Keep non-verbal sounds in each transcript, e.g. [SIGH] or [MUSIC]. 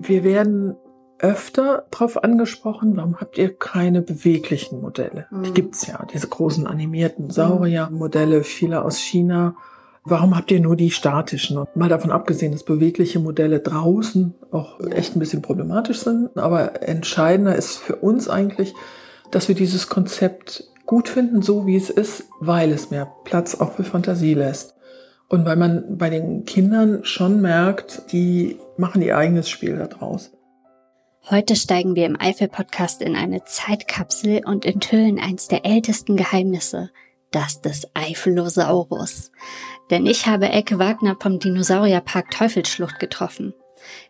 Wir werden öfter darauf angesprochen, warum habt ihr keine beweglichen Modelle? Mhm. Die gibt's ja, diese großen animierten Saurier-Modelle, viele aus China. Warum habt ihr nur die statischen? Und mal davon abgesehen, dass bewegliche Modelle draußen auch echt ein bisschen problematisch sind. Aber entscheidender ist für uns eigentlich, dass wir dieses Konzept gut finden, so wie es ist, weil es mehr Platz auch für Fantasie lässt. Und weil man bei den Kindern schon merkt, die machen ihr eigenes Spiel daraus. Heute steigen wir im Eifel-Podcast in eine Zeitkapsel und enthüllen eins der ältesten Geheimnisse, das des Eifelosaurus. Denn ich habe Elke Wagner vom Dinosaurierpark Teufelsschlucht getroffen.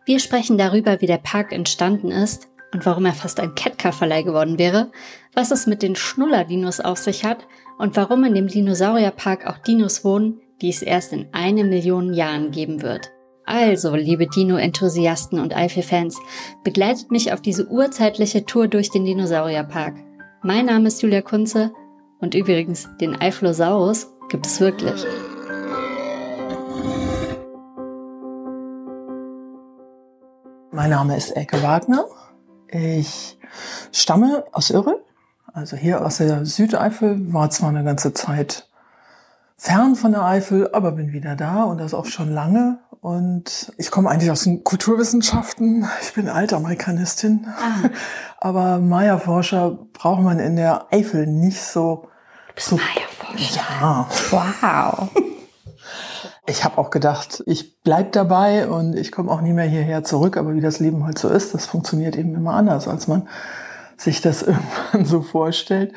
Wir sprechen darüber, wie der Park entstanden ist und warum er fast ein Ketka-Verleih geworden wäre, was es mit den Schnuller-Dinos auf sich hat und warum in dem Dinosaurierpark auch Dinos wohnen, die es erst in eine Million Jahren geben wird. Also, liebe Dino-Enthusiasten und Eifel-Fans, begleitet mich auf diese urzeitliche Tour durch den Dinosaurierpark. Mein Name ist Julia Kunze und übrigens, den Eiflosaurus gibt es wirklich. Mein Name ist Elke Wagner. Ich stamme aus Irre, also hier aus der Südeifel, war zwar eine ganze Zeit fern von der Eifel, aber bin wieder da und das auch schon lange. Und ich komme eigentlich aus den Kulturwissenschaften. Ich bin Altamerikanistin. Ah. [LAUGHS] Aber Maya-Forscher braucht man in der Eifel nicht so. Du bist so, Maya-Forscher. Ja. Wow. [LAUGHS] Ich habe auch gedacht, ich bleib dabei und ich komme auch nie mehr hierher zurück. Aber wie das Leben halt so ist, das funktioniert eben immer anders, als man sich das [LAUGHS] irgendwann so vorstellt.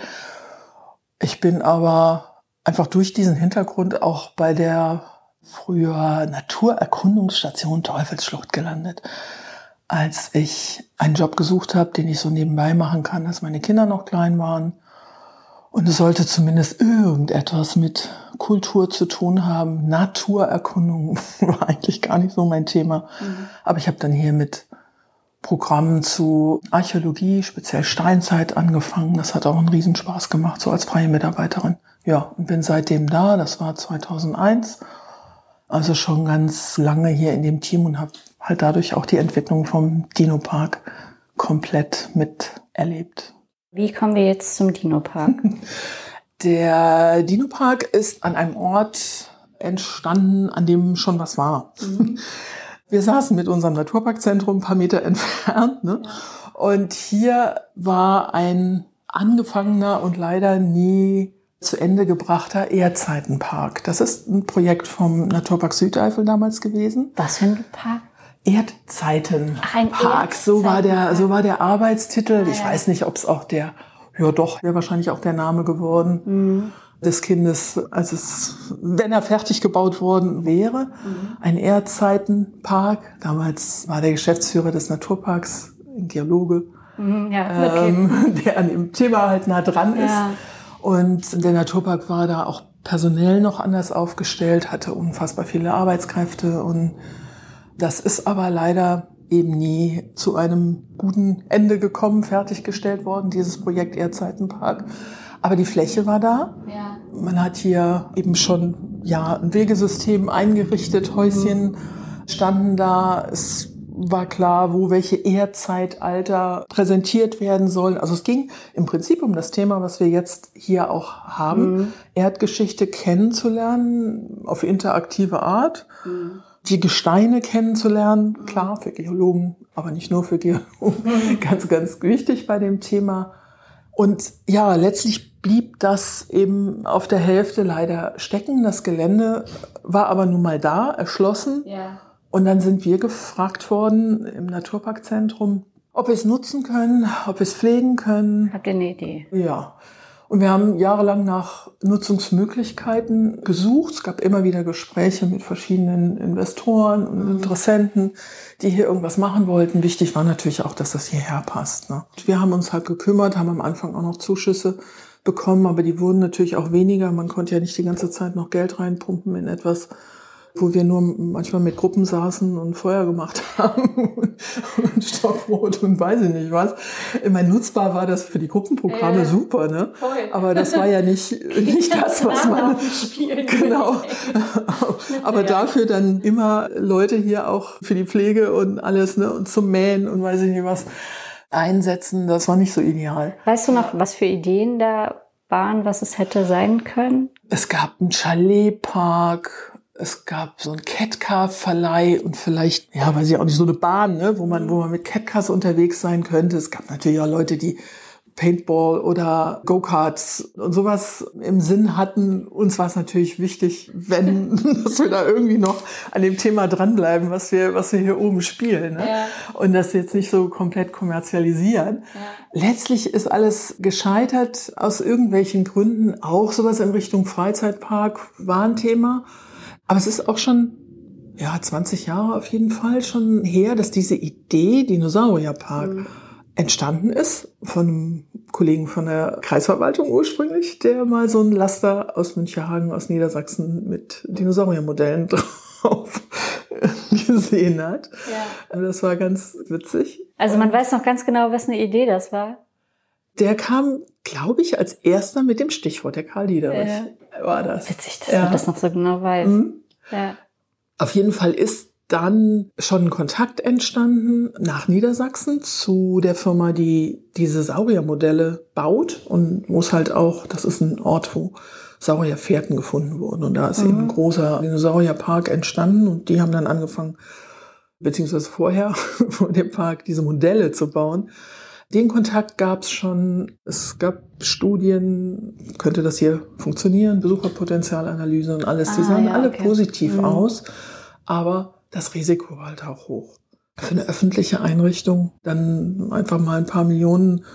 Ich bin aber einfach durch diesen Hintergrund auch bei der früher Naturerkundungsstation Teufelsschlucht gelandet, als ich einen Job gesucht habe, den ich so nebenbei machen kann, als meine Kinder noch klein waren. Und es sollte zumindest irgendetwas mit Kultur zu tun haben. Naturerkundung [LAUGHS] war eigentlich gar nicht so mein Thema. Mhm. Aber ich habe dann hier mit Programmen zu Archäologie, speziell Steinzeit angefangen. Das hat auch einen Riesenspaß gemacht, so als freie Mitarbeiterin. Ja, und bin seitdem da. Das war 2001. Also schon ganz lange hier in dem Team und habe halt dadurch auch die Entwicklung vom Dino Park komplett miterlebt. Wie kommen wir jetzt zum Dino Park? [LAUGHS] Der Dino Park ist an einem Ort entstanden, an dem schon was war. Mhm. [LAUGHS] Wir saßen mit unserem Naturparkzentrum ein paar Meter [LAUGHS] entfernt. Ne? Und hier war ein angefangener und leider nie zu Ende gebrachter Erdzeitenpark. Das ist ein Projekt vom Naturpark Südeifel damals gewesen. Was für ein Park? Erdzeitenpark. So war der, so war der Arbeitstitel. Ah, ich weiß nicht, ob es auch der, ja doch, wäre wahrscheinlich auch der Name geworden. Mhm. des Kindes, als es, wenn er fertig gebaut worden wäre, mhm. ein Erdzeitenpark. Damals war der Geschäftsführer des Naturparks ein Geologe, mhm, ja, ähm, [LAUGHS] der an dem Thema halt nah dran ist. Und der Naturpark war da auch personell noch anders aufgestellt, hatte unfassbar viele Arbeitskräfte und das ist aber leider eben nie zu einem guten Ende gekommen, fertiggestellt worden, dieses Projekt Erdzeitenpark. Aber die Fläche war da. Ja. Man hat hier eben schon ja ein Wegesystem eingerichtet, Häuschen mhm. standen da. Es war klar, wo welche Erdzeitalter präsentiert werden sollen. Also es ging im Prinzip um das Thema, was wir jetzt hier auch haben, mhm. Erdgeschichte kennenzulernen auf interaktive Art. Mhm. Die Gesteine kennenzulernen, mhm. klar, für Geologen, aber nicht nur für Geologen, mhm. [LAUGHS] ganz, ganz wichtig bei dem Thema. Und ja, letztlich blieb das eben auf der Hälfte leider stecken. Das Gelände war aber nun mal da, erschlossen. Ja. Und dann sind wir gefragt worden im Naturparkzentrum, ob wir es nutzen können, ob wir es pflegen können. Habt ihr eine Idee? Ja. Und wir haben jahrelang nach Nutzungsmöglichkeiten gesucht. Es gab immer wieder Gespräche mit verschiedenen Investoren und mhm. Interessenten, die hier irgendwas machen wollten. Wichtig war natürlich auch, dass das hierher passt. Ne? Wir haben uns halt gekümmert, haben am Anfang auch noch Zuschüsse bekommen, aber die wurden natürlich auch weniger. Man konnte ja nicht die ganze Zeit noch Geld reinpumpen in etwas, wo wir nur manchmal mit Gruppen saßen und Feuer gemacht [LAUGHS] haben und, und Stockbrot und weiß ich nicht was. Ich meine, nutzbar war das für die Gruppenprogramme ja, super, ne? Voll. Aber das war ja nicht, [LAUGHS] nicht das, was man. [LAUGHS] Genau. Aber dafür dann immer Leute hier auch für die Pflege und alles, ne? Und zum Mähen und weiß ich nicht was einsetzen. Das war nicht so ideal. Weißt du noch, was für Ideen da waren, was es hätte sein können? Es gab einen Chaletpark, es gab so einen Catcar-Verleih und vielleicht, ja, weiß ich auch nicht, so eine Bahn, ne, wo man, wo man mit Catcars unterwegs sein könnte. Es gab natürlich auch Leute, die Paintball oder Go-Karts und sowas im Sinn hatten. Uns war es natürlich wichtig, wenn, [LAUGHS] dass wir da irgendwie noch an dem Thema dranbleiben, was wir, was wir hier oben spielen. Ne? Ja. Und das jetzt nicht so komplett kommerzialisieren. Ja. Letztlich ist alles gescheitert aus irgendwelchen Gründen. Auch sowas in Richtung Freizeitpark war ein Thema. Aber es ist auch schon, ja, 20 Jahre auf jeden Fall schon her, dass diese Idee Dinosaurierpark mhm. entstanden ist von einem Kollegen von der Kreisverwaltung ursprünglich, der mal so ein Laster aus Müncherhagen aus Niedersachsen mit Dinosauriermodellen [LAUGHS] drauf gesehen hat. Ja. Das war ganz witzig. Also man weiß noch ganz genau, was eine Idee das war. Der kam, glaube ich, als erster mit dem Stichwort, der Karl Liederich. War das. Witzig, dass ja. man das noch so genau weiß. Mhm. Ja. Auf jeden Fall ist dann schon ein Kontakt entstanden nach Niedersachsen zu der Firma, die diese Sauriermodelle baut und muss halt auch, das ist ein Ort, wo Saurierfährten gefunden wurden und da ist mhm. eben ein großer Dinosaurierpark entstanden und die haben dann angefangen, beziehungsweise vorher [LAUGHS] vor dem Park diese Modelle zu bauen. Den Kontakt gab es schon. Es gab Studien, könnte das hier funktionieren, Besucherpotenzialanalyse und alles. Ah, die sahen ja, alle okay. positiv mhm. aus, aber das Risiko war halt auch hoch. Für eine öffentliche Einrichtung dann einfach mal ein paar Millionen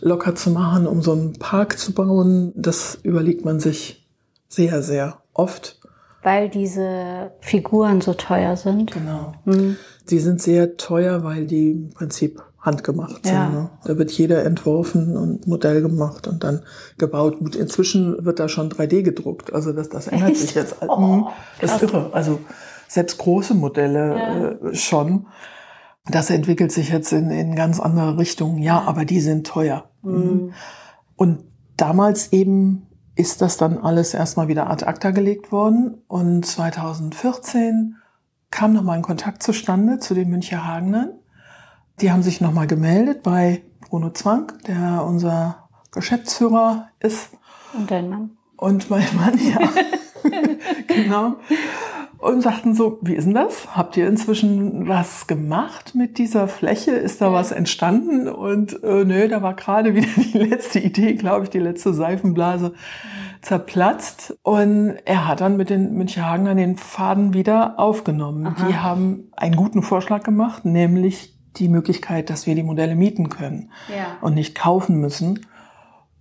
locker zu machen, um so einen Park zu bauen, das überlegt man sich sehr, sehr oft. Weil diese Figuren so teuer sind. Genau. Mhm. Die sind sehr teuer, weil die im Prinzip handgemacht sind. Ja. Ne? Da wird jeder entworfen und Modell gemacht und dann gebaut. Gut, inzwischen wird da schon 3D gedruckt. Also das, das ändert Echt? sich jetzt. Oh, hm, das ist irre. Also selbst große Modelle ja. äh, schon. Das entwickelt sich jetzt in, in ganz andere Richtungen. Ja, aber die sind teuer. Mhm. Und damals eben ist das dann alles erstmal wieder ad acta gelegt worden. Und 2014 kam nochmal ein Kontakt zustande zu den Müncher Hagenern. Die haben sich nochmal gemeldet bei Bruno Zwang, der unser Geschäftsführer ist. Und dein Mann. Und mein Mann, ja. [LAUGHS] genau. Und sagten so, wie ist denn das? Habt ihr inzwischen was gemacht mit dieser Fläche? Ist da was entstanden? Und äh, nö, da war gerade wieder die letzte Idee, glaube ich, die letzte Seifenblase zerplatzt. Und er hat dann mit den Müncherhagenern den Faden wieder aufgenommen. Aha. Die haben einen guten Vorschlag gemacht, nämlich die Möglichkeit, dass wir die Modelle mieten können ja. und nicht kaufen müssen.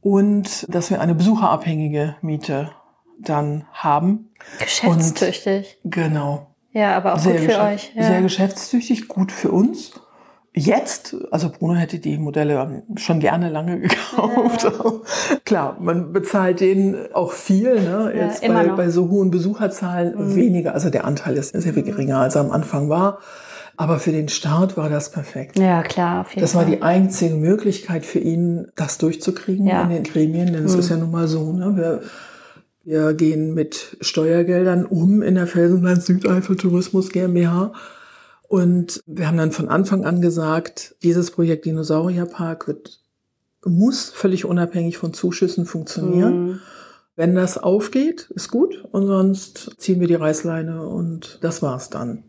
Und dass wir eine besucherabhängige Miete dann haben. Geschäftstüchtig. Und, genau. Ja, aber auch sehr gut für euch. Ja. Sehr geschäftstüchtig, gut für uns. Jetzt, also Bruno hätte die Modelle schon gerne lange [LAUGHS] gekauft. Ja. Klar, man bezahlt denen auch viel, ne? Jetzt ja, bei, bei, so hohen Besucherzahlen mhm. weniger. Also der Anteil ist sehr viel geringer, als er am Anfang war. Aber für den Start war das perfekt. Ja, klar, auf jeden Das war die einzige Möglichkeit für ihn, das durchzukriegen ja. in den Gremien, denn es mhm. ist ja nun mal so, ne? Wir, wir gehen mit Steuergeldern um in der Felsenland Südeifel Tourismus GmbH. Und wir haben dann von Anfang an gesagt, dieses Projekt Dinosaurierpark wird, muss völlig unabhängig von Zuschüssen funktionieren. Mhm. Wenn das aufgeht, ist gut. Und sonst ziehen wir die Reißleine und das war's dann.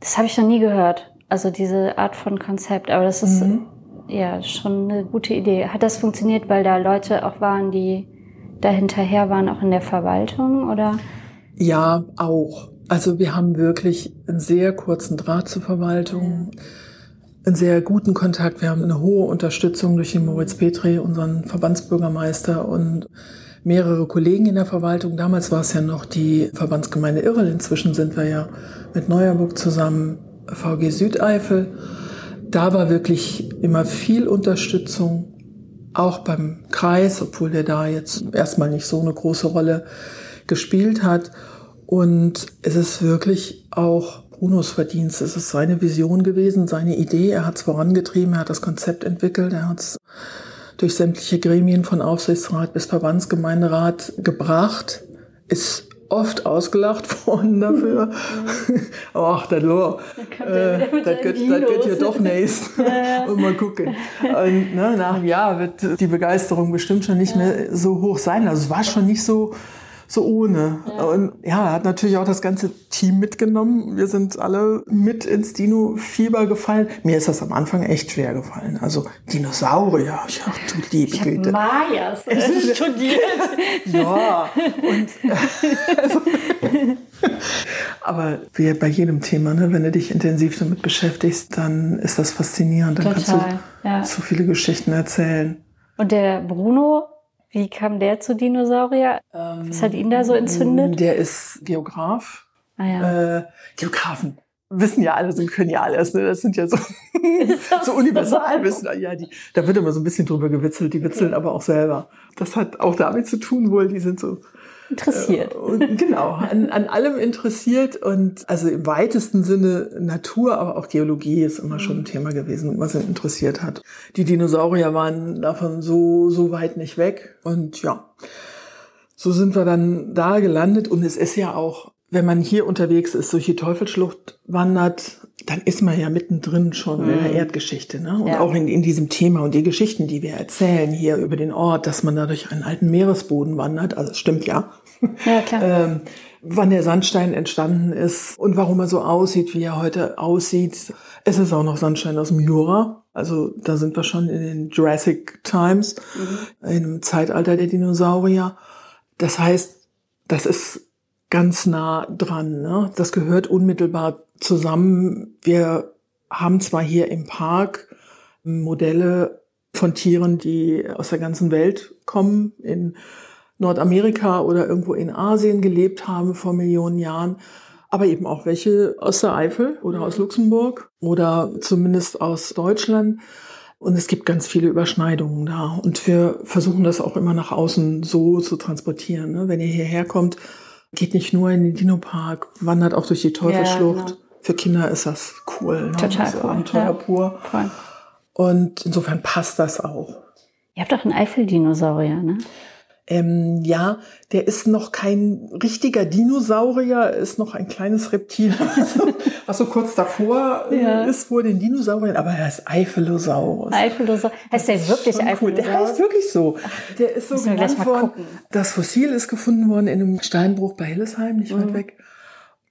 Das habe ich noch nie gehört. Also diese Art von Konzept. Aber das ist mhm. ja schon eine gute Idee. Hat das funktioniert, weil da Leute auch waren, die da hinterher waren, auch in der Verwaltung, oder? Ja, auch. Also wir haben wirklich einen sehr kurzen Draht zur Verwaltung, einen sehr guten Kontakt. Wir haben eine hohe Unterstützung durch den Moritz Petri, unseren Verbandsbürgermeister und mehrere Kollegen in der Verwaltung. Damals war es ja noch die Verbandsgemeinde Irrel. Inzwischen sind wir ja mit Neuerburg zusammen VG Südeifel. Da war wirklich immer viel Unterstützung, auch beim Kreis, obwohl der da jetzt erstmal nicht so eine große Rolle gespielt hat. Und es ist wirklich auch Brunos Verdienst. Es ist seine Vision gewesen, seine Idee. Er hat es vorangetrieben, er hat das Konzept entwickelt, er hat es durch sämtliche Gremien von Aufsichtsrat bis Verbandsgemeinderat gebracht, ist oft ausgelacht [LAUGHS] worden dafür. Ach, das lo, äh, das geht, [LAUGHS] ja doch nächst. [LAUGHS] Und mal gucken. Und, ne, nach einem Jahr wird die Begeisterung bestimmt schon nicht ja. mehr so hoch sein. Also es war schon nicht so so ohne. Ja. Und ja, er hat natürlich auch das ganze Team mitgenommen. Wir sind alle mit ins Dino-Fieber gefallen. Mir ist das am Anfang echt schwer gefallen. Also Dinosaurier, ich ach du liebe ich Güte. Mayas äh, studiert. [LAUGHS] ja, und also, [LAUGHS] aber wie bei jedem Thema, ne, wenn du dich intensiv damit beschäftigst, dann ist das faszinierend. Dann Total, kannst du ja. so viele Geschichten erzählen. Und der Bruno wie kam der zu Dinosaurier? Ähm, Was hat ihn da so entzündet? Der ist Geograf. Ah, ja. äh, Geografen wissen ja alles und können ja alles. Ne? Das sind ja so, [LAUGHS] [LAUGHS] so Universalwissen. Ja, die, da wird immer so ein bisschen drüber gewitzelt. Die witzeln okay. aber auch selber. Das hat auch damit zu tun, wohl, die sind so interessiert. Äh, genau, an, an allem interessiert und also im weitesten Sinne Natur, aber auch Geologie ist immer schon ein mhm. Thema gewesen, was ihn interessiert hat. Die Dinosaurier waren davon so, so weit nicht weg und ja, so sind wir dann da gelandet und es ist ja auch, wenn man hier unterwegs ist, durch die Teufelsschlucht wandert, dann ist man ja mittendrin schon mhm. in der mhm. Erdgeschichte. Ne? Und ja. auch in, in diesem Thema und die Geschichten, die wir erzählen hier über den Ort, dass man da durch einen alten Meeresboden wandert, also es stimmt ja. Ja, klar. [LAUGHS] ähm, wann der Sandstein entstanden ist und warum er so aussieht, wie er heute aussieht. Es ist auch noch Sandstein aus dem Jura. Also da sind wir schon in den Jurassic Times, mhm. in einem Zeitalter der Dinosaurier. Das heißt, das ist ganz nah dran. Ne? Das gehört unmittelbar zusammen. Wir haben zwar hier im Park Modelle von Tieren, die aus der ganzen Welt kommen, in Nordamerika oder irgendwo in Asien gelebt haben vor Millionen Jahren, aber eben auch welche aus der Eifel oder aus Luxemburg oder zumindest aus Deutschland. Und es gibt ganz viele Überschneidungen da. Und wir versuchen das auch immer nach außen so zu transportieren. Ne? Wenn ihr hierher kommt, geht nicht nur in den Dino-Park, wandert auch durch die Teufelsschlucht. Ja, genau. Für Kinder ist das cool. Ne? Total cool. Abenteuer ja. pur. Voll. Und insofern passt das auch. Ihr habt doch einen Eifel-Dinosaurier, ne? Ähm, ja, der ist noch kein richtiger Dinosaurier, ist noch ein kleines Reptil, [LAUGHS] was so kurz davor äh, ja. ist vor den Dinosauriern, aber er ist Eiphelosaurus. Eiphelosaurus. Heißt der wirklich Eiphelosaurus? Cool. Der heißt wirklich so. Der ist so genannt worden. Das Fossil ist gefunden worden in einem Steinbruch bei Hillesheim, nicht mhm. weit weg.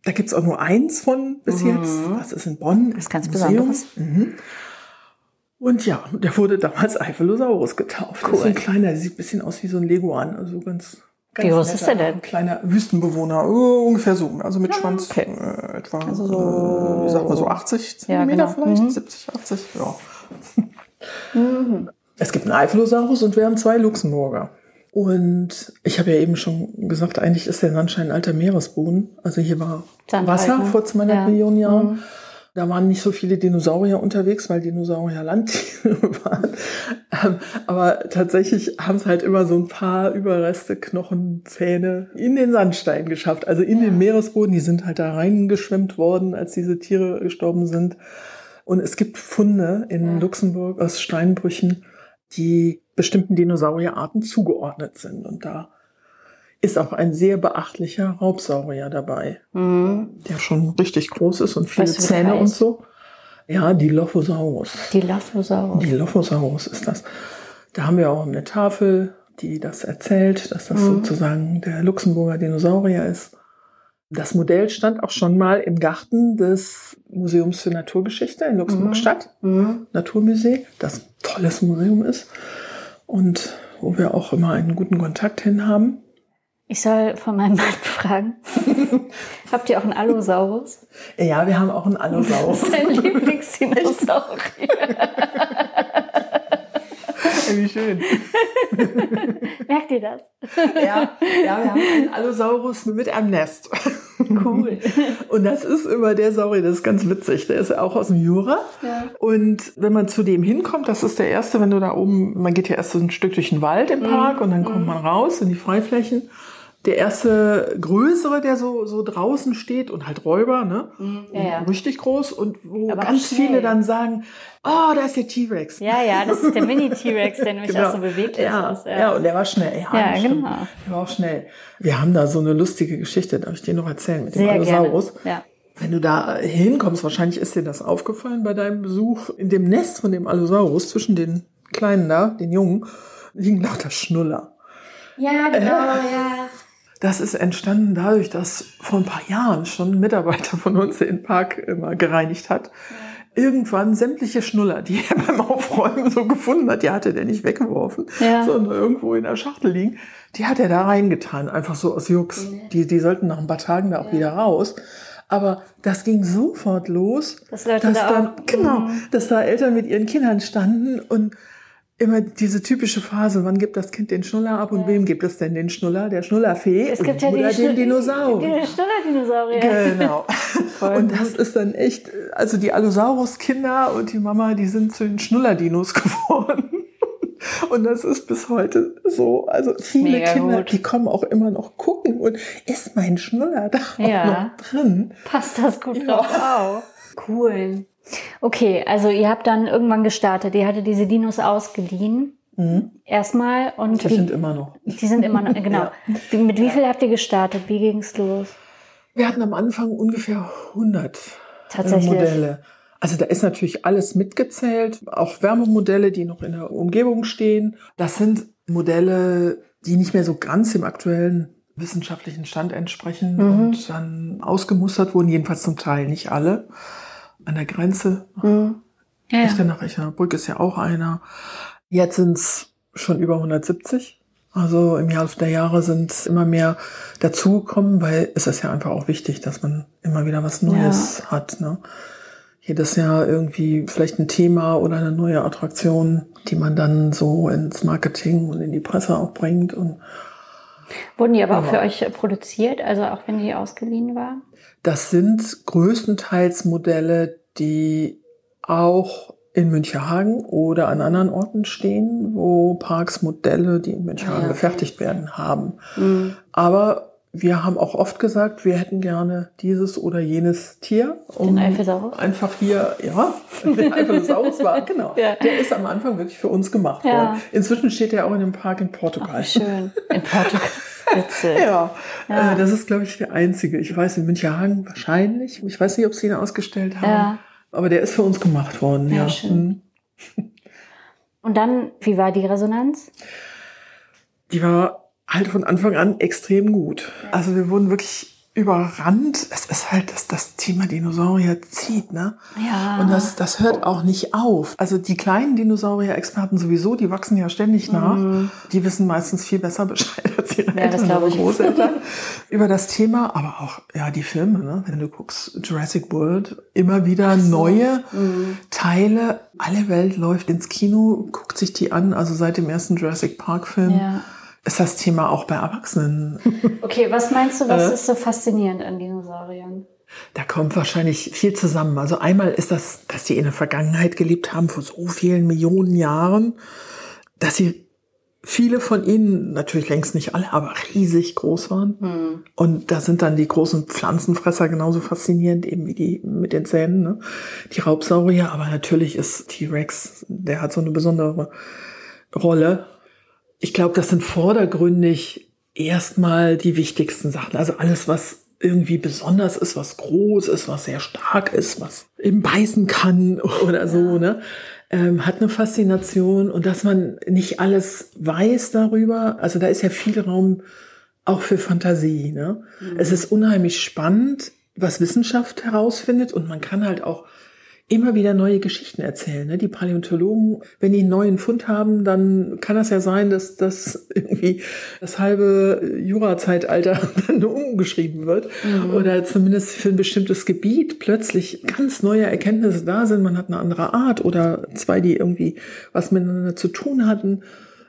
Da gibt's auch nur eins von bis mhm. jetzt. Das ist in Bonn. Das ist ganz Besonderes. Mhm. Und ja, der wurde damals [LAUGHS] Eiphelosaurus getauft. Cool. Ist ein kleiner, der sieht ein bisschen aus wie so ein Leguan, also ganz, ganz Wie groß ist der denn? Kleiner Wüstenbewohner, uh, ungefähr so, also mit ja, Schwanz okay. äh, etwa, also so, äh, wie sagt man so 80 Zentimeter ja, genau. vielleicht, mhm. 70, 80, ja. Mhm. Es gibt einen Eiphelosaurus und wir haben zwei Luxemburger. Und ich habe ja eben schon gesagt, eigentlich ist der Sandstein ein alter Meeresboden. Also hier war Sandhalten. Wasser vor 200 ja. Millionen Jahren. Mhm. Da waren nicht so viele Dinosaurier unterwegs, weil Dinosaurier Landtiere [LAUGHS] waren. Ähm, aber tatsächlich haben es halt immer so ein paar Überreste, Knochen, Zähne in den Sandstein geschafft. Also in ja. den Meeresboden. Die sind halt da reingeschwemmt worden, als diese Tiere gestorben sind. Und es gibt Funde in ja. Luxemburg aus Steinbrüchen, die bestimmten Dinosaurierarten zugeordnet sind. Und da ist auch ein sehr beachtlicher Raubsaurier dabei, mhm. der schon richtig groß ist und viele Zähne und so. Ja, die Lophosaurus. Die Lophosaurus. Die Lophosaurus ist das. Da haben wir auch eine Tafel, die das erzählt, dass das mhm. sozusagen der Luxemburger Dinosaurier ist. Das Modell stand auch schon mal im Garten des Museums für Naturgeschichte in Luxemburg-Stadt, mhm. mhm. Naturmuseum, das ein tolles Museum ist und wo wir auch immer einen guten Kontakt hin haben. Ich soll von meinem Mann fragen. [LAUGHS] Habt ihr auch einen Allosaurus? Ja, wir haben auch einen Allosaurus. Das ist dein Lieblingsdinosaurier. Wie schön. [LAUGHS] Merkt ihr das? Ja, ja, wir haben einen Allosaurus mit einem Nest. Cool. Und das ist immer der Saurier, das ist ganz witzig. Der ist ja auch aus dem Jura. Ja. Und wenn man zu dem hinkommt, das ist der erste, wenn du da oben, man geht ja erst so ein Stück durch den Wald im Park mhm. und dann kommt man raus in die Freiflächen der erste größere, der so, so draußen steht und halt Räuber, ne? Mhm. Ja, ja. Richtig groß und wo Aber ganz viele dann sagen, oh, da ist der T-Rex. Ja, ja, das ist der [LAUGHS] Mini-T-Rex, der nämlich Genau. auch so beweglich ja, ist. ja. und der war schnell. Ja, Ja, genau. Der war auch schnell. Wir haben da so eine lustige Geschichte, darf ich dir noch erzählen, mit dem Sehr Allosaurus. gerne. Ja. Wenn du da hinkommst, wahrscheinlich ist dir das aufgefallen bei deinem Besuch, in dem Nest von dem Allosaurus, zwischen den Kleinen da, den Jungen, liegen lauter Schnuller. ja, genau, ja. Das ist entstanden dadurch, dass vor ein paar Jahren schon ein Mitarbeiter von uns den Park immer gereinigt hat. Irgendwann sämtliche Schnuller, die er [LAUGHS] beim Aufräumen so gefunden hat, die hatte der nicht weggeworfen, Ja. sondern irgendwo in der Schachtel liegen, die hat er da reingetan, einfach so aus Jux. Die, die sollten nach ein paar Tagen da auch wieder raus. Aber das ging sofort los, Dass Leute dass da dann, auch- genau, Mhm. dass da Eltern mit ihren Kindern standen und immer diese typische Phase, wann gibt das Kind den Schnuller ab und wem gibt es denn den Schnuller? Der Schnullerfee Es gibt ja oder die den Dinosaurier? Die Schnuller-Dinosaurier. Genau. [LAUGHS] Und das ist dann echt, also die Allosaurus-Kinder und die Mama, die sind zu den Schnuller-Dinos [LAUGHS] geworden. Und das ist bis heute so. Also viele Mega Kinder, gut. die kommen auch immer noch gucken und ist mein Schnuller da Ja. auch noch drin? Passt das gut Ja. drauf auf. Cool. Okay, also ihr habt dann irgendwann gestartet. Ihr hattet diese Dinos ausgeliehen. Mhm. Erstmal und Die wie, sind immer noch. die sind immer noch, [LAUGHS] genau. Ja. Mit wie viel habt ihr gestartet? Wie ging's los? Wir hatten am Anfang ungefähr 100 Tatsächlich. Modelle. Also da ist natürlich alles mitgezählt, auch Wärmemodelle, die noch in der Umgebung stehen. Das sind Modelle, die nicht mehr so ganz dem aktuellen wissenschaftlichen Stand entsprechen Mhm. und dann ausgemustert wurden, jedenfalls zum Teil, nicht alle. An der Grenze, Mhm. Ja, ja. Nach Echnerbrück ist ja auch einer. Jetzt sind es schon über 170. Also im Laufe der Jahre sind immer mehr dazugekommen, weil es ist ja einfach auch wichtig, dass man immer wieder was Neues hat. Ne? Jedes Jahr irgendwie vielleicht ein Thema oder eine neue Attraktion, die man dann so ins Marketing und in die Presse auch bringt. Und Wurden die aber auch für euch produziert, also auch wenn die ausgeliehen waren? das sind größtenteils Modelle, die auch in Münchehagen oder an anderen Orten stehen, wo Parks Modelle, die in Münchehagen Ja. gefertigt werden, haben. Mhm. Aber wir haben auch oft gesagt, wir hätten gerne dieses oder jenes Tier. Den Eifelsaurus? Einfach hier, ja, [LAUGHS] den Eifelsaurus war, genau. Ja. Der ist am Anfang wirklich für uns gemacht Ja. worden. Inzwischen steht er auch in einem Park in Ach, Portugal. wie schön. In Portugal. [LAUGHS] Witzig. Ja, Ja. Äh, das ist, glaube ich, der einzige. Ich weiß, in Münchehagen wahrscheinlich. Ich weiß nicht, ob sie ihn ausgestellt haben. Ja. Aber der ist für uns gemacht worden. Ja, Ja, schön. Mhm. Und dann, wie war die Resonanz? Die war halt von Anfang an extrem gut. Also wir wurden wirklich überrannt. Es ist halt, dass das Thema Dinosaurier zieht, ne? Ja. Und das, das hört auch nicht auf. Also die kleinen Dinosaurier-Experten sowieso, die wachsen ja ständig nach. Die wissen meistens viel besser [LAUGHS] Bescheid als ihre Mhm. Ja, das Eltern glaube oder ich. Großeltern über das Thema. Aber auch, ja, die Filme, ne? wenn du guckst, Jurassic World, immer wieder neue Mhm. Teile. Alle Welt läuft ins Kino, guckt sich die an. Also seit dem ersten Jurassic Park-Film Ja. Ist das Thema auch bei Erwachsenen. [LAUGHS] Okay, was meinst du, was Äh? ist so faszinierend an Dinosauriern? Da kommt wahrscheinlich viel zusammen. Also einmal ist das, dass die in der Vergangenheit gelebt haben, vor so vielen Millionen Jahren, dass sie viele von ihnen, natürlich längst nicht alle, aber riesig groß waren. Und da sind dann die großen Pflanzenfresser genauso faszinierend, eben wie die mit den Zähnen, ne? die Raubsaurier. Aber natürlich ist T-Rex, der hat so eine besondere Rolle. Ich glaube, das sind vordergründig erstmal die wichtigsten Sachen. Also alles, was irgendwie besonders ist, was groß ist, was sehr stark ist, was eben beißen kann [LAUGHS] oder so, ne? Ähm, hat eine Faszination und dass man nicht alles weiß darüber, also da ist ja viel Raum auch für Fantasie. Ne? Es ist unheimlich spannend, was Wissenschaft herausfindet und man kann halt auch immer wieder neue Geschichten erzählen. Ne? Die Paläontologen, wenn die einen neuen Fund haben, dann kann das ja sein, dass das [LAUGHS] irgendwie das halbe Jurazeitalter [LAUGHS] dann umgeschrieben wird oder zumindest für ein bestimmtes Gebiet plötzlich ganz neue Erkenntnisse da sind. Man hat eine andere Art oder zwei, die irgendwie was miteinander zu tun hatten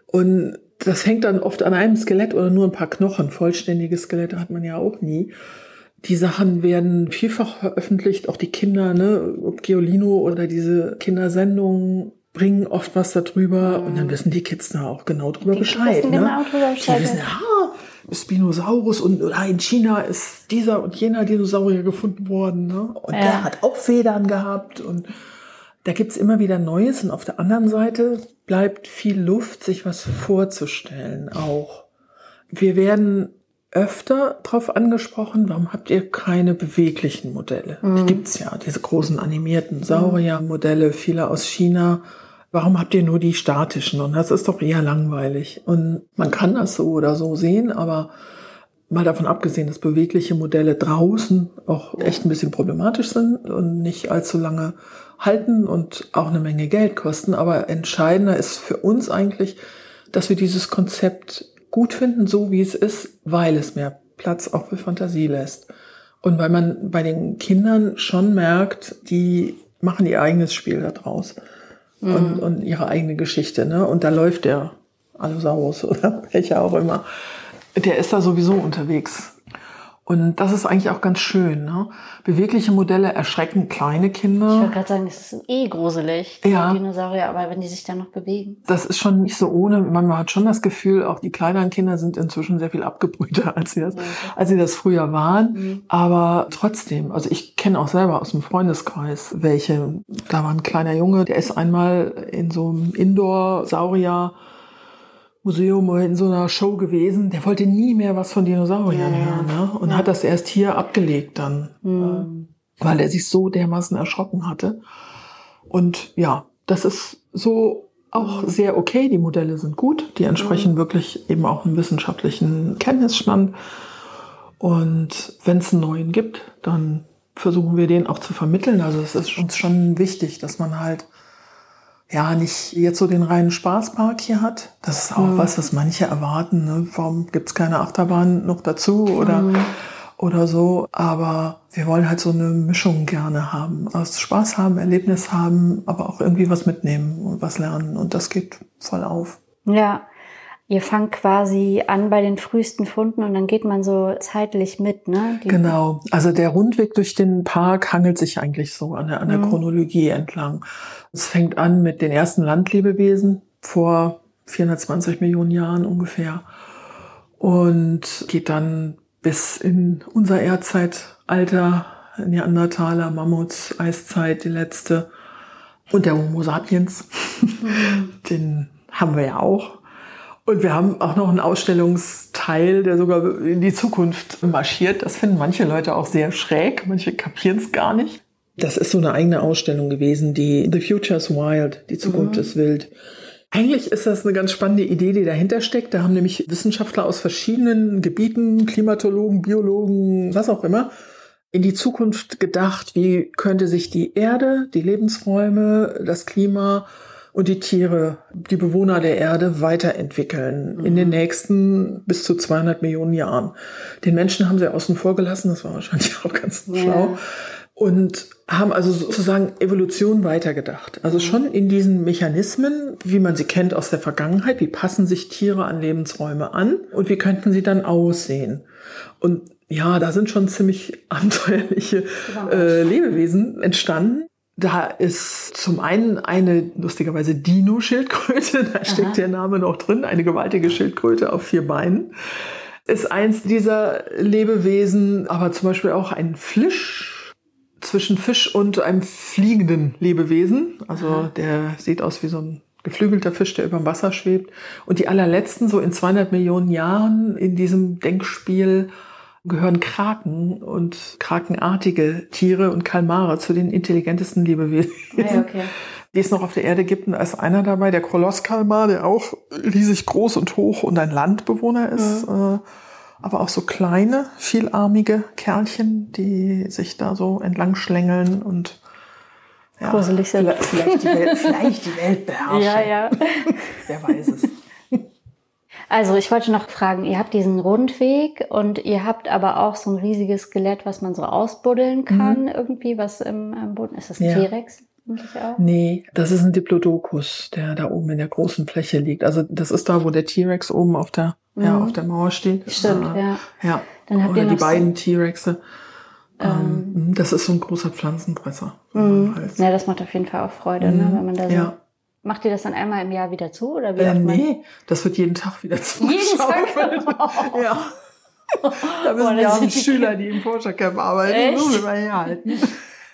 und das hängt dann oft an einem Skelett oder nur ein paar Knochen. Vollständige Skelette hat man ja auch nie. Die Sachen werden vielfach veröffentlicht, auch die Kinder, ne, ob Geolino oder diese Kindersendungen bringen oft was darüber und dann wissen die Kids da auch genau drüber Die Bescheid. wissen ne? genau drüber Bescheid, Die wissen, ah, Spinosaurus und in China ist dieser und jener Dinosaurier gefunden worden. Ne? Und ja. der hat auch Federn gehabt und da gibt's immer wieder Neues. Und auf der anderen Seite bleibt viel Luft, sich was vorzustellen auch. Wir werden öfter darauf angesprochen, warum habt ihr keine beweglichen Modelle? Mhm. Die gibt's ja, diese großen animierten Sauriermodelle, viele aus China. Warum habt ihr nur die statischen? Und das ist doch eher langweilig. Und man kann das so oder so sehen, aber mal davon abgesehen, dass bewegliche Modelle draußen auch echt ein bisschen problematisch sind und nicht allzu lange halten und auch eine Menge Geld kosten. Aber entscheidender ist für uns eigentlich, dass wir dieses Konzept gut finden, so wie es ist, weil es mehr Platz auch für Fantasie lässt. Und weil man bei den Kindern schon merkt, die machen ihr eigenes Spiel daraus mhm. und, und ihre eigene Geschichte. Ne? Und da läuft der Allosaurus [LAUGHS] oder welcher auch immer. Der ist da sowieso unterwegs. Und das ist eigentlich auch ganz schön. Ne? Bewegliche Modelle erschrecken kleine Kinder. Ich wollte gerade sagen, es ist eh gruselig, ja. Dinosaurier, aber wenn die sich dann noch bewegen. Das ist schon nicht so ohne. Man hat schon das Gefühl, auch die kleineren Kinder sind inzwischen sehr viel abgebrühter, [LAUGHS] als sie das, als sie das früher waren. Mhm. Aber trotzdem, also ich kenne auch selber aus dem Freundeskreis welche. Da war ein kleiner Junge, der ist einmal in so einem Indoor-Saurier Museum oder in so einer Show gewesen, der wollte nie mehr was von Dinosauriern ja, hören ne? und ja. hat das erst hier abgelegt dann, mhm. ähm, weil er sich so dermaßen erschrocken hatte. Und ja, das ist so auch mhm. sehr okay. Die Modelle sind gut, die entsprechen mhm. wirklich eben auch einem wissenschaftlichen Kenntnisstand. Und wenn es einen neuen gibt, dann versuchen wir den auch zu vermitteln. Also es ist uns schon wichtig, dass man halt ja nicht jetzt so den reinen Spaßpark hier hat. Das ist auch mhm. was, was manche erwarten. Ne? Warum gibt's keine Achterbahn noch dazu oder, mhm. oder so? Aber wir wollen halt so eine Mischung gerne haben. Aus Spaß haben, Erlebnis haben, aber auch irgendwie was mitnehmen und was lernen. Und das geht voll auf. Ja. Ihr fangt quasi an bei den frühesten Funden und dann geht man so zeitlich mit, ne? Die genau. Also der Rundweg durch den Park hangelt sich eigentlich so an der, an der mhm. Chronologie entlang. Es fängt an mit den ersten Landlebewesen vor 420 Millionen Jahren ungefähr und geht dann bis in unser Erdzeitalter, Neandertaler, Mammuts, Eiszeit, die letzte und der Homo sapiens. Mhm. [LAUGHS] Den haben wir ja auch. Und wir haben auch noch einen Ausstellungsteil, der sogar in die Zukunft marschiert. Das finden manche Leute auch sehr schräg, manche kapieren es gar nicht. Das ist so eine eigene Ausstellung gewesen, die The Future is Wild, die Zukunft mhm. ist wild. Eigentlich ist das eine ganz spannende Idee, die dahinter steckt. Da haben nämlich Wissenschaftler aus verschiedenen Gebieten, Klimatologen, Biologen, was auch immer, in die Zukunft gedacht, wie könnte sich die Erde, die Lebensräume, das Klima und die Tiere, die Bewohner der Erde weiterentwickeln mhm. in den nächsten bis zu 200 Millionen Jahren. Den Menschen haben sie außen vor gelassen, das war wahrscheinlich [LAUGHS] auch ganz ja. schlau. Und haben also sozusagen Evolution weitergedacht. Also schon in diesen Mechanismen, wie man sie kennt aus der Vergangenheit, wie passen sich Tiere an Lebensräume an und wie könnten sie dann aussehen. Und ja, da sind schon ziemlich [LAUGHS] abenteuerliche äh, Lebewesen entstanden. Da ist zum einen eine lustigerweise Dino-Schildkröte, [LAUGHS] da steckt Aha. der Name noch drin, eine gewaltige Schildkröte auf vier Beinen. Ist eins dieser Lebewesen, aber zum Beispiel auch ein Flisch zwischen Fisch und einem fliegenden Lebewesen. Also Aha. der sieht aus wie so ein geflügelter Fisch, der über dem Wasser schwebt. Und die allerletzten, so in 200 Millionen Jahren in diesem Denkspiel, gehören Kraken und krakenartige Tiere und Kalmare zu den intelligentesten Lebewesen, ja, okay. die es noch auf der Erde gibt. Und da ist einer dabei, der Kolosskalmar, der auch riesig groß und hoch und ein Landbewohner ist. Mhm. aber auch so kleine, vielarmige Kerlchen, die sich da so entlang schlängeln und ja, Gruselig sind. Vielleicht, vielleicht, die Welt, vielleicht die Welt beherrschen. Ja, ja. Wer weiß es. Also ich wollte noch fragen, ihr habt diesen Rundweg und ihr habt aber auch so ein riesiges Skelett, was man so ausbuddeln kann mhm. irgendwie, was im, im, Boden ist. Das ein ja. T-Rex? Nee, das ist ein Diplodocus, der da oben in der großen Fläche liegt. Also das ist da, wo der T-Rex oben auf der, mhm. ja, auf der Mauer steht. Stimmt, äh, ja. Ja. Dann habt Oder ihr die beiden so T-Rexe. Ähm, ähm, das ist so ein großer Pflanzenfresser. Mhm. Ja, das macht auf jeden Fall auch Freude, ne, mhm. wenn man da so ja. Macht ihr das dann einmal im Jahr wieder zu? Oder wie Äh, nee, das wird jeden Tag wieder [LAUGHS] Jeden Tag? zugeschaufelt. [LAUGHS] ja. [LAUGHS] Da müssen das ja sind die Schüler, die im Forschercamp arbeiten, so wir herhalten.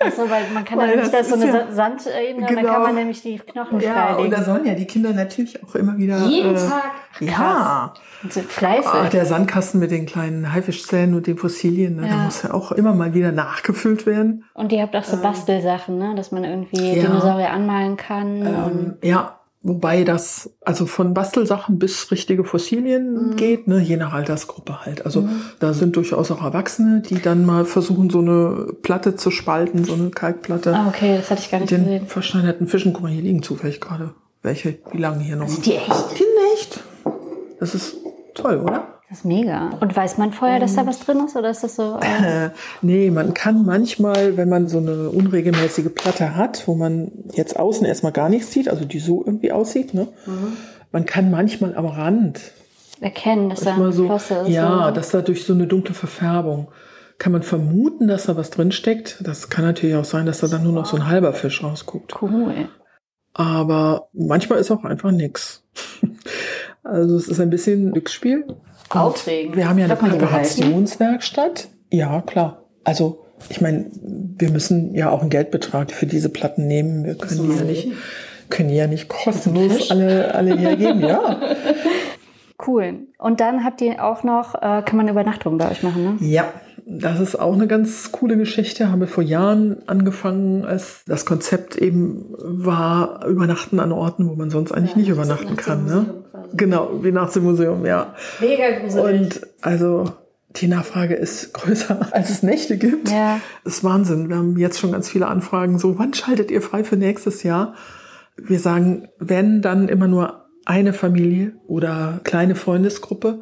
Achso, weil man kann Weil ja nicht, das das so eine ja- Sa- Sandebene, dann Genau. kann man nämlich die Knochen Ja, und freilegen. da sollen ja die Kinder natürlich auch immer wieder. Jeden äh, Tag? Krass. Ja. Und sind fleißig. Ah, der Sandkasten mit den kleinen Haifischzähnen und den Fossilien, ne, Ja. da muss ja auch immer mal wieder nachgefüllt werden. Und ihr habt auch so Bastelsachen, ne? dass man irgendwie Ähm. Dinosaurier anmalen kann. und Ähm, ja, wobei das also von Bastelsachen bis richtige Fossilien Mhm. geht, ne, je nach Altersgruppe halt. Also da sind durchaus auch Erwachsene, die dann mal versuchen, so eine Platte zu spalten, so eine Kalkplatte. Ah, okay, das hatte ich gar nicht den gesehen. verschneiderten Fischen. Guck mal, hier liegen zufällig gerade welche. Die lagen hier noch. Sind die echt? Die sind echt. Das ist toll, oder? Das ist mega. Und weiß man vorher, dass da was drin ist? Oder ist das so? Äh, [LAUGHS] nee, man kann manchmal, wenn man so eine unregelmäßige Platte hat, wo man jetzt außen erstmal gar nichts sieht, also die so irgendwie aussieht, ne? Man kann manchmal am Rand erkennen, dass da so, Flosse ist. ja, oder? dass da durch so eine dunkle Verfärbung kann man vermuten, dass da was drin steckt. Das kann natürlich auch sein, dass da dann nur noch so ein halber Fisch rausguckt. cool. Aber manchmal ist auch einfach nix. [LAUGHS] Also es ist ein bisschen Glücksspiel. Und Aufregend. Wir haben ja eine? Präparationswerkstatt. Ja, klar. Also ich meine, wir müssen ja auch einen Geldbetrag für diese Platten nehmen. Wir können die ja nicht, können die ja nicht kostenlos alle, alle [LAUGHS] hergeben. Ja. Cool. Und dann habt ihr auch noch, äh, kann man Übernachtungen bei euch machen, ne? ja, das ist auch eine ganz coole Geschichte. Haben wir vor Jahren angefangen, als das Konzept eben war, übernachten an Orten, wo man sonst eigentlich nicht übernachten kann. Ne? Genau, wie nachts im Museum, ja. Mega gruselig. Und also die Nachfrage ist größer, [LAUGHS] als es Nächte gibt. Ja. Das ist Wahnsinn. Wir haben jetzt schon ganz viele Anfragen. So, wann schaltet ihr frei für nächstes Jahr? Wir sagen, wenn, dann immer nur eine Familie oder kleine Freundesgruppe.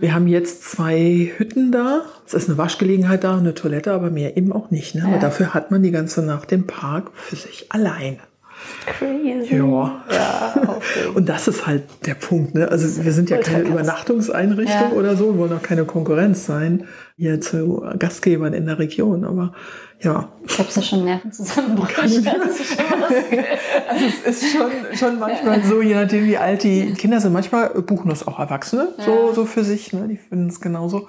Wir haben jetzt zwei Hütten da. Es ist eine Waschgelegenheit da, eine Toilette, aber mehr eben auch nicht. Ne? Aber dafür hat man die ganze Nacht den Park für sich alleine. Crazy. Ja. Ja. Und das ist halt der Punkt. Ne? Also wir sind ja keine krass. Übernachtungseinrichtung Ja. oder so, wir wollen auch keine Konkurrenz sein hier zu Gastgebern in der Region. Aber ja, Ich hab's ja schon Nervenzusammenbruch. [LAUGHS] Also es ist schon, schon manchmal so, je nachdem wie alt die Kinder sind. Manchmal buchen das auch Erwachsene so, so für sich. Ne? Die finden es genauso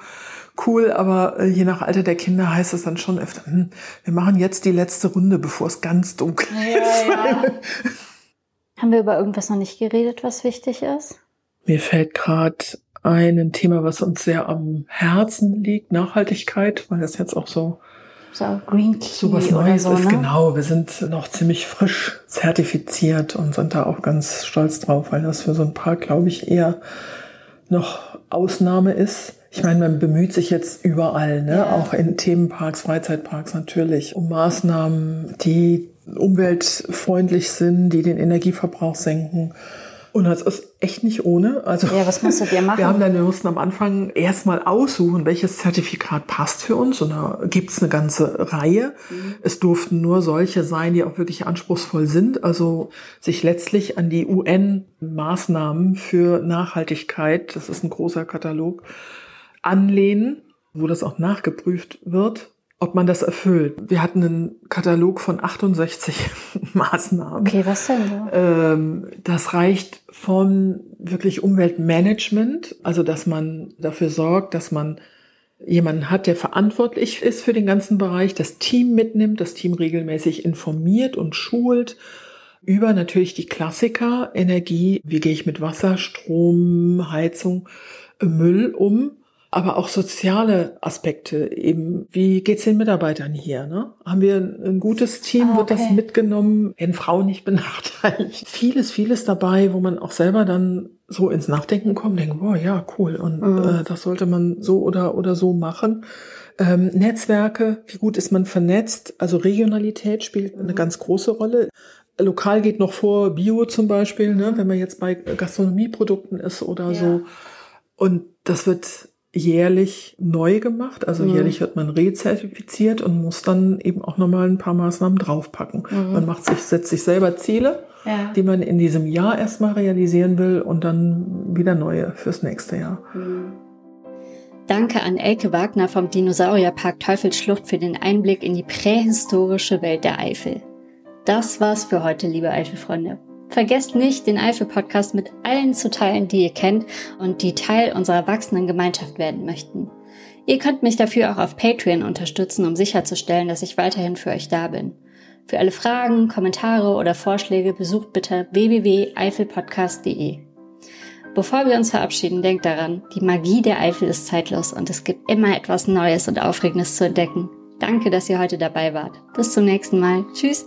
cool. Aber äh, je nach Alter der Kinder heißt es dann schon öfter, hm, wir machen jetzt die letzte Runde, bevor es ganz dunkel ist. Ja, ja. [LAUGHS] Haben wir über irgendwas noch nicht geredet, was wichtig ist? Mir fällt gerade ein Thema, was uns sehr am Herzen liegt, Nachhaltigkeit, weil das jetzt auch so So Green Tea so was Neues so, ist. ne? Genau, wir sind noch ziemlich frisch zertifiziert und sind da auch ganz stolz drauf, weil das für so ein Park, glaube ich, eher noch Ausnahme ist. Ich meine, man bemüht sich jetzt überall, ne? Ja. auch in Themenparks, Freizeitparks natürlich, um Maßnahmen, die umweltfreundlich sind, die den Energieverbrauch senken. Und das ist echt nicht ohne. Also Ja, was musstet ihr [LAUGHS] machen? wir haben dann, wir mussten am Anfang erstmal aussuchen, welches Zertifikat passt für uns. Und da gibt's eine ganze Reihe. Mhm. Es durften nur solche sein, die auch wirklich anspruchsvoll sind. Also sich letztlich an die UN-Maßnahmen für Nachhaltigkeit, das ist ein großer Katalog, anlehnen, wo das auch nachgeprüft wird, ob man das erfüllt. Wir hatten einen Katalog von 68 [LAUGHS] Maßnahmen. Okay, was denn so? Ähm, das reicht von wirklich Umweltmanagement, also dass man dafür sorgt, dass man jemanden hat, der verantwortlich ist für den ganzen Bereich, das Team mitnimmt, das Team regelmäßig informiert und schult, über natürlich die Klassiker, Energie, wie gehe ich mit Wasser, Strom, Heizung, Müll um, aber auch soziale Aspekte, eben wie geht's den Mitarbeitern hier? Ne? Haben wir ein, gutes Team, Ah, wird das okay. mitgenommen, werden Frauen nicht [LAUGHS] benachteiligt. Vieles, vieles dabei, wo man auch selber dann so ins Nachdenken kommt, denkt, boah, ja, cool, und Mhm. äh, das sollte man so oder, oder so machen. Ähm, Netzwerke, wie gut ist man vernetzt? Also Regionalität spielt eine ganz große Rolle. Lokal geht noch vor Bio zum Beispiel, ne? wenn man jetzt bei Gastronomieprodukten ist oder Ja. so. Und das wird jährlich neu gemacht. Also Mhm. jährlich wird man rezertifiziert und muss dann eben auch nochmal ein paar Maßnahmen draufpacken. Mhm. Man macht sich, setzt sich selber Ziele, Ja. die man in diesem Jahr erstmal realisieren will und dann wieder neue fürs nächste Jahr. Danke an Elke Wagner vom Dinosaurierpark Teufelsschlucht für den Einblick in die prähistorische Welt der Eifel. Das war's für heute, liebe Eifelfreunde. Vergesst nicht, den Eifel-Podcast mit allen zu teilen, die ihr kennt und die Teil unserer wachsenden Gemeinschaft werden möchten. Ihr könnt mich dafür auch auf Patreon unterstützen, um sicherzustellen, dass ich weiterhin für euch da bin. Für alle Fragen, Kommentare oder Vorschläge besucht bitte www.eifelpodcast.de. Bevor wir uns verabschieden, denkt daran, die Magie der Eifel ist zeitlos und es gibt immer etwas Neues und Aufregendes zu entdecken. Danke, dass ihr heute dabei wart. Bis zum nächsten Mal. Tschüss.